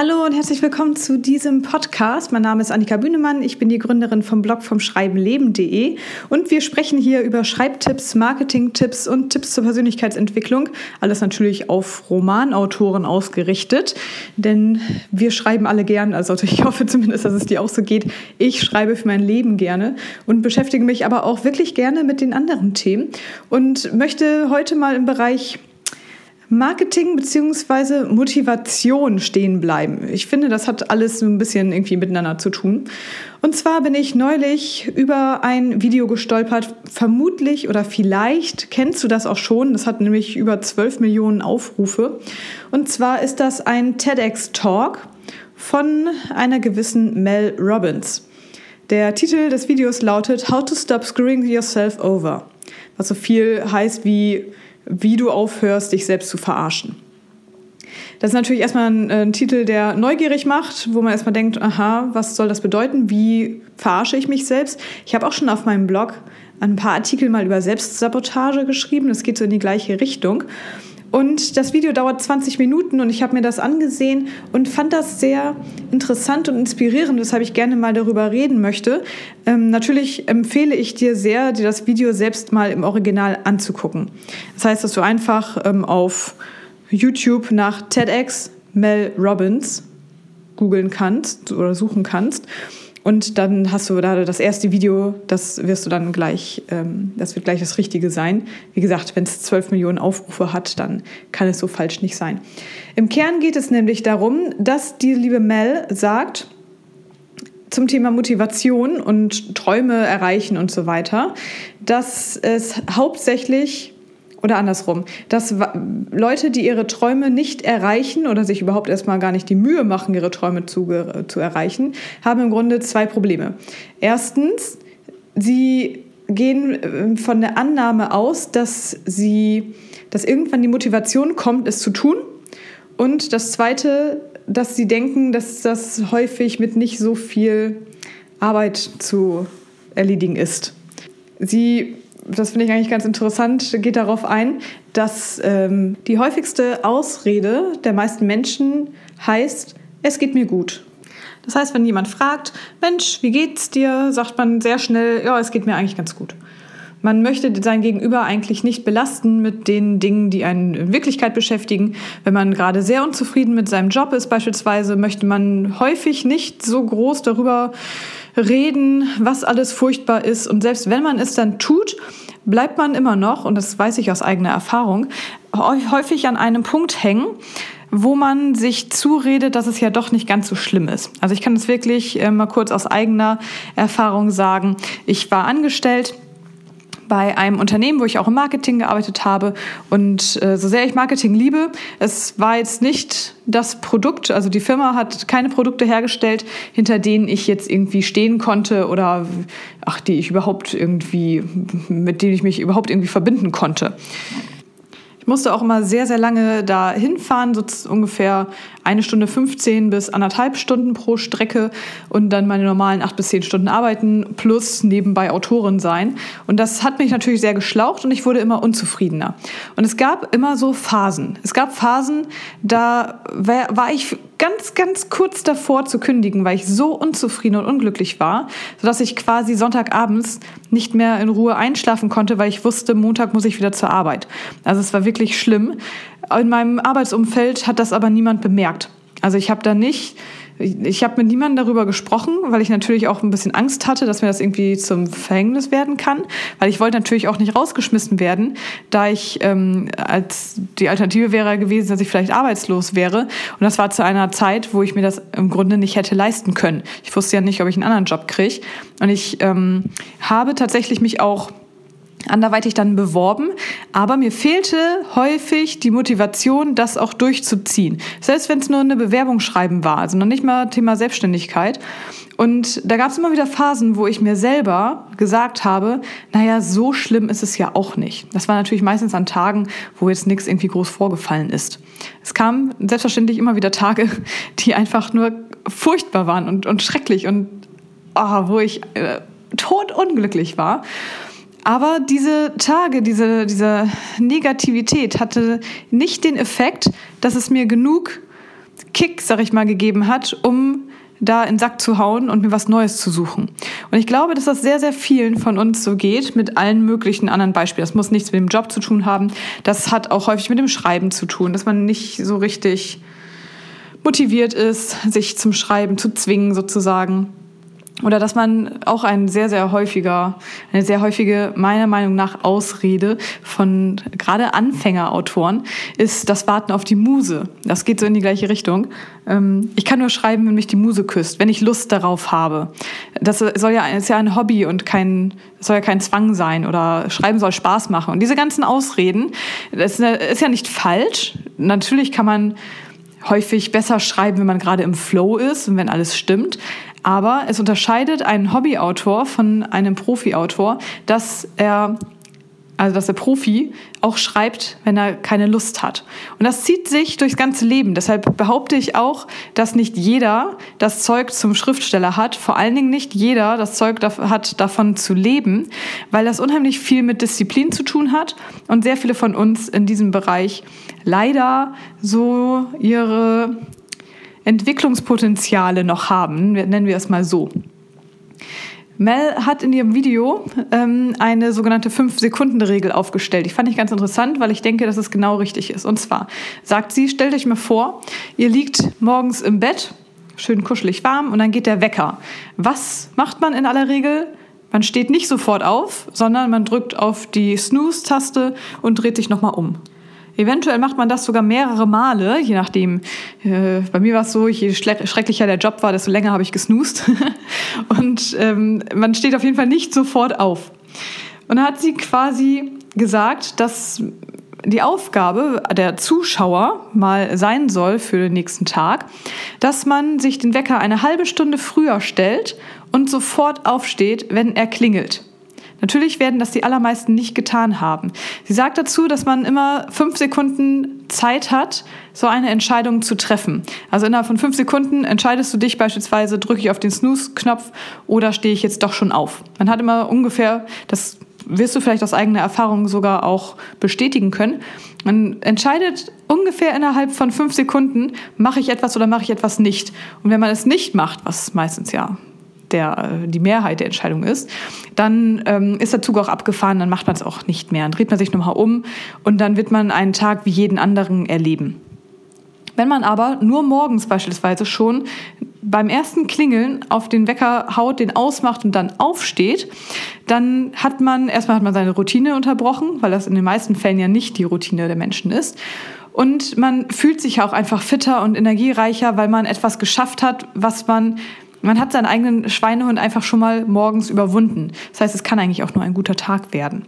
Hallo und herzlich willkommen zu diesem Podcast. Mein Name ist Annika Bühnemann. Ich bin die Gründerin vom Blog vom Schreibenleben.de und wir sprechen hier über Schreibtipps, Marketingtipps und Tipps zur Persönlichkeitsentwicklung. Alles natürlich auf Romanautoren ausgerichtet, denn wir schreiben alle gern. Also ich hoffe zumindest, dass es dir auch so geht. Ich schreibe für mein Leben gerne und beschäftige mich aber auch wirklich gerne mit den anderen Themen und möchte heute mal im Bereich Marketing bzw. Motivation stehen bleiben. Ich finde, das hat alles so ein bisschen irgendwie miteinander zu tun. Und zwar bin ich neulich über ein Video gestolpert. Vermutlich oder vielleicht kennst du das auch schon. Das hat nämlich über 12 Millionen Aufrufe. Und zwar ist das ein TEDx-Talk von einer gewissen Mel Robbins. Der Titel des Videos lautet How to Stop Screwing Yourself Over. Was so viel heißt wie wie du aufhörst, dich selbst zu verarschen. Das ist natürlich erstmal ein, ein, Titel, der neugierig macht, wo man erstmal denkt, aha, was soll das bedeuten? Wie verarsche ich mich selbst? Ich habe auch schon auf meinem Blog ein paar Artikel mal über Selbstsabotage geschrieben. Das geht so in die gleiche Richtung. Und das Video dauert 20 Minuten und ich habe mir das angesehen und fand das sehr interessant und inspirierend, weshalb ich gerne mal darüber reden möchte. Ähm, natürlich empfehle ich dir sehr, dir das Video selbst mal im Original anzugucken. Das heißt, dass du einfach ähm, auf YouTube nach TEDx Mel Robbins googeln kannst oder suchen kannst und dann hast du da das erste Video, das wirst du dann gleich, ähm, das wird gleich das Richtige sein. Wie gesagt, wenn es 12 Millionen Aufrufe hat, dann kann es so falsch nicht sein. Im Kern geht es nämlich darum, dass die liebe Mel sagt, zum Thema Motivation und Träume erreichen und so weiter, dass es hauptsächlich oder andersrum, dass Leute, die ihre Träume nicht erreichen oder sich überhaupt erstmal gar nicht die Mühe machen, ihre Träume zu, zu erreichen, haben im Grunde zwei Probleme. Erstens, sie gehen ähm, von der Annahme aus, dass sie, dass irgendwann die Motivation kommt, es zu tun. Und das zweite, dass sie denken, dass das häufig mit nicht so viel Arbeit zu erledigen ist. Sie das finde ich eigentlich ganz interessant, geht darauf ein, dass ähm, die häufigste Ausrede der meisten Menschen heißt, es geht mir gut. Das heißt, wenn jemand fragt, Mensch, wie geht's dir, sagt man sehr schnell, ja, es geht mir eigentlich ganz gut. Man möchte sein Gegenüber eigentlich nicht belasten mit den Dingen, die einen in Wirklichkeit beschäftigen. Wenn man gerade sehr unzufrieden mit seinem Job ist beispielsweise, möchte man häufig nicht so groß darüber reden, was alles furchtbar ist. Und selbst wenn man es dann tut, bleibt man immer noch, und das weiß ich aus eigener Erfahrung, häufig an einem Punkt hängen, wo man sich zuredet, dass es ja doch nicht ganz so schlimm ist. Also ich kann es wirklich äh, mal kurz aus eigener Erfahrung sagen. Ich war angestellt bei einem Unternehmen, wo ich auch im Marketing gearbeitet habe. Und äh, so sehr ich Marketing liebe, es war jetzt nicht das Produkt, also die Firma hat keine Produkte hergestellt, hinter denen ich jetzt irgendwie stehen konnte oder ach, die ich überhaupt irgendwie, mit denen ich mich überhaupt irgendwie verbinden konnte musste auch immer sehr, sehr lange da hinfahren, so ungefähr eine Stunde 15 bis anderthalb Stunden pro Strecke und dann meine normalen acht bis zehn Stunden arbeiten plus nebenbei Autorin sein. Und das hat mich natürlich sehr geschlaucht und ich wurde immer unzufriedener. Und es gab immer so Phasen. Es gab Phasen, da war ich ganz, ganz kurz davor zu kündigen, weil ich so unzufrieden und unglücklich war, sodass ich quasi Sonntagabends nicht mehr in Ruhe einschlafen konnte, weil ich wusste, Montag muss ich wieder zur Arbeit. Also es war wirklich schlimm. In meinem Arbeitsumfeld hat das aber niemand bemerkt. Also ich habe da nicht ich habe mit niemandem darüber gesprochen, weil ich natürlich auch ein bisschen Angst hatte, dass mir das irgendwie zum Verhängnis werden kann. Weil ich wollte natürlich auch nicht rausgeschmissen werden, da ich ähm, als die Alternative wäre gewesen, dass ich vielleicht arbeitslos wäre. Und das war zu einer Zeit, wo ich mir das im Grunde nicht hätte leisten können. Ich wusste ja nicht, ob ich einen anderen Job kriege. Und ich ähm, habe tatsächlich mich auch anderweitig dann beworben, aber mir fehlte häufig die Motivation, das auch durchzuziehen. Selbst wenn es nur eine Bewerbung schreiben war, also noch nicht mal Thema Selbstständigkeit. Und da gab es immer wieder Phasen, wo ich mir selber gesagt habe, naja, so schlimm ist es ja auch nicht. Das war natürlich meistens an Tagen, wo jetzt nichts irgendwie groß vorgefallen ist. Es kamen selbstverständlich immer wieder Tage, die einfach nur furchtbar waren und, und schrecklich und oh, wo ich äh, totunglücklich war. Aber diese Tage, diese, diese Negativität hatte nicht den Effekt, dass es mir genug Kick, sag ich mal, gegeben hat, um da in den Sack zu hauen und mir was Neues zu suchen. Und ich glaube, dass das sehr, sehr vielen von uns so geht, mit allen möglichen anderen Beispielen. Das muss nichts mit dem Job zu tun haben. Das hat auch häufig mit dem Schreiben zu tun, dass man nicht so richtig motiviert ist, sich zum Schreiben zu zwingen sozusagen. Oder dass man auch ein sehr, sehr häufiger, eine sehr häufige, meiner Meinung nach, Ausrede von gerade Anfängerautoren ist das Warten auf die Muse. Das geht so in die gleiche Richtung. Ähm, ich kann nur schreiben, wenn mich die Muse küsst, wenn ich Lust darauf habe. Das soll ja, ist ja ein Hobby und kein, soll ja kein Zwang sein oder Schreiben soll Spaß machen. Und diese ganzen Ausreden, das ist ja nicht falsch. Natürlich kann man häufig besser schreiben, wenn man gerade im Flow ist und wenn alles stimmt. Aber es unterscheidet einen Hobbyautor von einem Profiautor, dass er also dass der Profi auch schreibt, wenn er keine Lust hat. Und das zieht sich durchs ganze Leben. Deshalb behaupte ich auch, dass nicht jeder das Zeug zum Schriftsteller hat. Vor allen Dingen nicht jeder das Zeug hat, davon zu leben, weil das unheimlich viel mit Disziplin zu tun hat und sehr viele von uns in diesem Bereich leider so ihre Entwicklungspotenziale noch haben, nennen wir es mal so. Mel hat in ihrem Video ähm, eine sogenannte 5-Sekunden-Regel aufgestellt. Die fand ich ganz interessant, weil ich denke, dass es genau richtig ist. Und zwar sagt sie, stellt euch mal vor, ihr liegt morgens im Bett, schön kuschelig warm, und dann geht der Wecker. Was macht man in aller Regel? Man steht nicht sofort auf, sondern man drückt auf die Snooze-Taste und dreht sich nochmal um. Eventuell macht man das sogar mehrere Male, je nachdem. Äh, bei mir war es so, je schrecklicher der Job war, desto länger habe ich gesnoost. und ähm, man steht auf jeden Fall nicht sofort auf. Und da hat sie quasi gesagt, dass die Aufgabe der Zuschauer mal sein soll für den nächsten Tag, dass man sich den Wecker eine halbe Stunde früher stellt und sofort aufsteht, wenn er klingelt. Natürlich werden das die allermeisten nicht getan haben. Sie sagt dazu, dass man immer fünf Sekunden Zeit hat, so eine Entscheidung zu treffen. Also innerhalb von fünf Sekunden entscheidest du dich beispielsweise, drücke ich auf den Snooze-Knopf oder stehe ich jetzt doch schon auf. Man hat immer ungefähr, das wirst du vielleicht aus eigener Erfahrung sogar auch bestätigen können. Man entscheidet ungefähr innerhalb von fünf Sekunden, mache ich etwas oder mache ich etwas nicht. Und wenn man es nicht macht, was meistens ja der, die Mehrheit der Entscheidung ist, dann ähm, ist der Zug auch abgefahren, dann macht man es auch nicht mehr. Dann dreht man sich nochmal um und dann wird man einen Tag wie jeden anderen erleben. Wenn man aber nur morgens beispielsweise schon beim ersten Klingeln auf den Wecker haut, den ausmacht und dann aufsteht, dann hat man, erstmal hat man seine Routine unterbrochen, weil das in den meisten Fällen ja nicht die Routine der Menschen ist. Und man fühlt sich auch einfach fitter und energiereicher, weil man etwas geschafft hat, was man man hat seinen eigenen Schweinehund einfach schon mal morgens überwunden. Das heißt, es kann eigentlich auch nur ein guter Tag werden.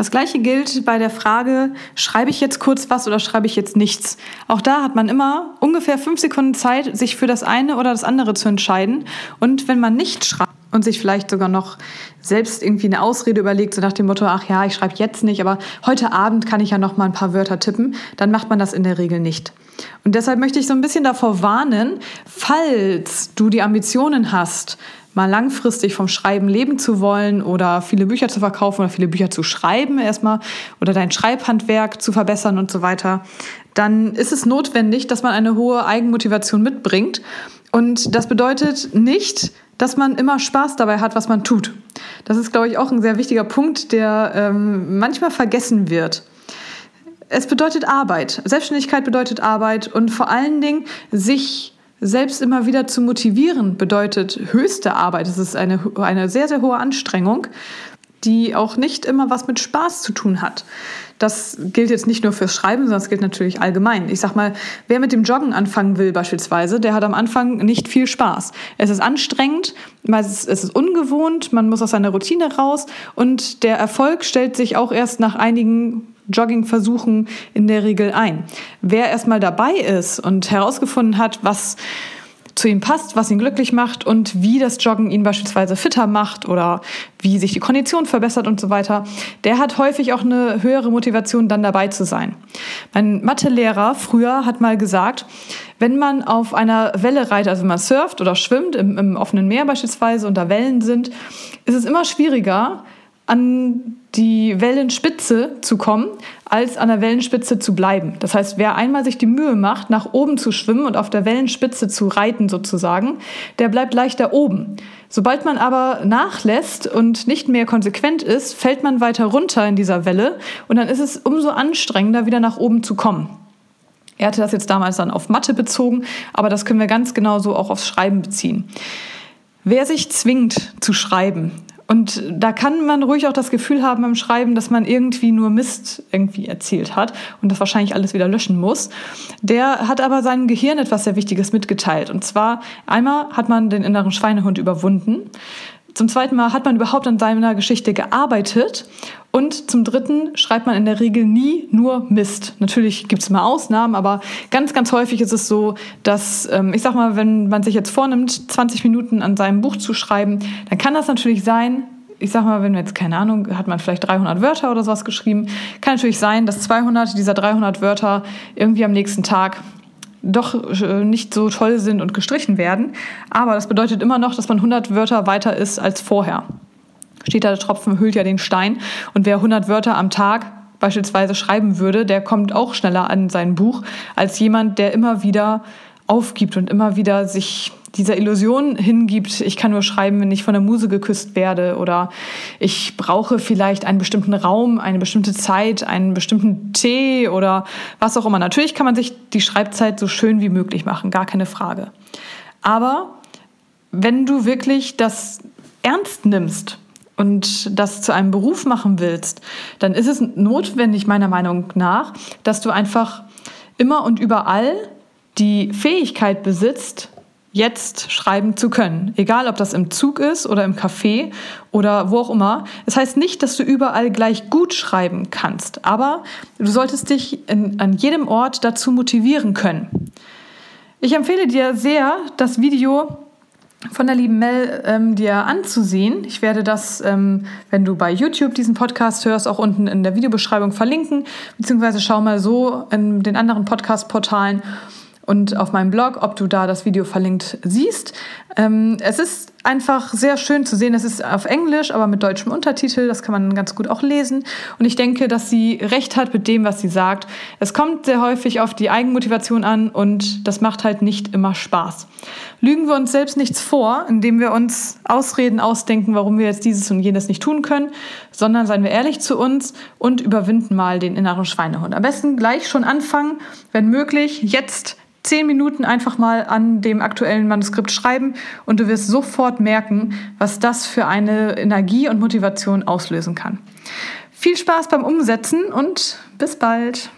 Das gleiche gilt bei der Frage, schreibe ich jetzt kurz was oder schreibe ich jetzt nichts? Auch da hat man immer ungefähr fünf Sekunden Zeit, sich für das eine oder das andere zu entscheiden. Und wenn man nicht schreibt und sich vielleicht sogar noch selbst irgendwie eine Ausrede überlegt, so nach dem Motto, ach ja, ich schreibe jetzt nicht, aber heute Abend kann ich ja noch mal ein paar Wörter tippen, dann macht man das in der Regel nicht. Und deshalb möchte ich so ein bisschen davor warnen, falls du die Ambitionen hast, mal langfristig vom Schreiben leben zu wollen oder viele Bücher zu verkaufen oder viele Bücher zu schreiben erstmal oder dein Schreibhandwerk zu verbessern und so weiter, dann ist es notwendig, dass man eine hohe Eigenmotivation mitbringt. Und das bedeutet nicht, dass man immer Spaß dabei hat, was man tut. Das ist, glaube ich, auch ein sehr wichtiger Punkt, der ähm, manchmal vergessen wird es bedeutet Arbeit. Selbstständigkeit bedeutet Arbeit und vor allen Dingen sich selbst immer wieder zu motivieren bedeutet höchste Arbeit. Es ist eine, eine sehr, sehr hohe Anstrengung, die auch nicht immer was mit Spaß zu tun hat. Das gilt jetzt nicht nur fürs Schreiben, sondern es gilt natürlich allgemein. Ich sag mal, wer mit dem Joggen anfangen will beispielsweise, der hat am Anfang nicht viel Spaß. Es ist anstrengend, es ist ungewohnt, man muss aus seiner Routine raus und der Erfolg stellt sich auch erst nach einigen Joggingversuchen in der Regel ein. Wer erstmal dabei ist und herausgefunden hat, was zu ihm passt, was ihn glücklich macht und wie das Joggen ihn beispielsweise fitter macht oder wie sich die Kondition verbessert und so weiter, der hat häufig auch eine höhere Motivation, dann dabei zu sein. Mein Mathelehrer früher hat mal gesagt, wenn man auf einer Welle reitet, also wenn man surft oder schwimmt, im, im offenen Meer beispielsweise und da Wellen sind, ist es immer schwieriger, an die Wellenspitze zu kommen, als an der Wellenspitze zu bleiben. Das heißt, wer einmal sich die Mühe macht, nach oben zu schwimmen und auf der Wellenspitze zu reiten sozusagen, der bleibt leichter oben. Sobald man aber nachlässt und nicht mehr konsequent ist, fällt man weiter runter in dieser Welle und dann ist es umso anstrengender, wieder nach oben zu kommen. Er hatte das jetzt damals dann auf Mathe bezogen, aber das können wir ganz genauso auch aufs Schreiben beziehen. Wer sich zwingt zu schreiben, und da kann man ruhig auch das Gefühl haben beim Schreiben, dass man irgendwie nur Mist irgendwie erzählt hat und das wahrscheinlich alles wieder löschen muss. Der hat aber seinem Gehirn etwas sehr Wichtiges mitgeteilt. Und zwar einmal hat man den inneren Schweinehund überwunden. Zum zweiten Mal hat man überhaupt an seiner Geschichte gearbeitet. Und zum dritten schreibt man in der Regel nie nur Mist. Natürlich gibt es mal Ausnahmen, aber ganz, ganz häufig ist es so, dass, ähm, ich sag mal, wenn man sich jetzt vornimmt, 20 Minuten an seinem Buch zu schreiben, dann kann das natürlich sein, ich sag mal, wenn jetzt, keine Ahnung, hat man vielleicht 300 Wörter oder sowas geschrieben, kann natürlich sein, dass 200 dieser 300 Wörter irgendwie am nächsten Tag doch äh, nicht so toll sind und gestrichen werden. Aber das bedeutet immer noch, dass man 100 Wörter weiter ist als vorher. Steht da, der Tropfen hüllt ja den Stein. Und wer 100 Wörter am Tag beispielsweise schreiben würde, der kommt auch schneller an sein Buch als jemand, der immer wieder aufgibt und immer wieder sich dieser Illusion hingibt, ich kann nur schreiben, wenn ich von der Muse geküsst werde oder ich brauche vielleicht einen bestimmten Raum, eine bestimmte Zeit, einen bestimmten Tee oder was auch immer. Natürlich kann man sich die Schreibzeit so schön wie möglich machen, gar keine Frage. Aber wenn du wirklich das ernst nimmst und das zu einem Beruf machen willst, dann ist es notwendig, meiner Meinung nach, dass du einfach immer und überall die Fähigkeit besitzt, jetzt schreiben zu können. Egal, ob das im Zug ist oder im Café oder wo auch immer. Das heißt nicht, dass du überall gleich gut schreiben kannst, aber du solltest dich in, an jedem Ort dazu motivieren können. Ich empfehle dir sehr, das Video von der lieben Mel ähm, dir anzusehen. Ich werde das, ähm, wenn du bei YouTube diesen Podcast hörst, auch unten in der Videobeschreibung verlinken, beziehungsweise schau mal so in den anderen Podcast-Portalen und auf meinem Blog, ob du da das Video verlinkt siehst. Ähm, es ist einfach sehr schön zu sehen. Es ist auf Englisch, aber mit deutschem Untertitel. Das kann man ganz gut auch lesen. Und ich denke, dass sie recht hat mit dem, was sie sagt. Es kommt sehr häufig auf die Eigenmotivation an und das macht halt nicht immer Spaß. Lügen wir uns selbst nichts vor, indem wir uns Ausreden ausdenken, warum wir jetzt dieses und jenes nicht tun können, sondern seien wir ehrlich zu uns und überwinden mal den inneren Schweinehund. Am besten gleich schon anfangen, wenn möglich, jetzt zehn Minuten einfach mal an dem aktuellen Manuskript schreiben und du wirst sofort merken, was das für eine Energie und Motivation auslösen kann. Viel Spaß beim Umsetzen und bis bald.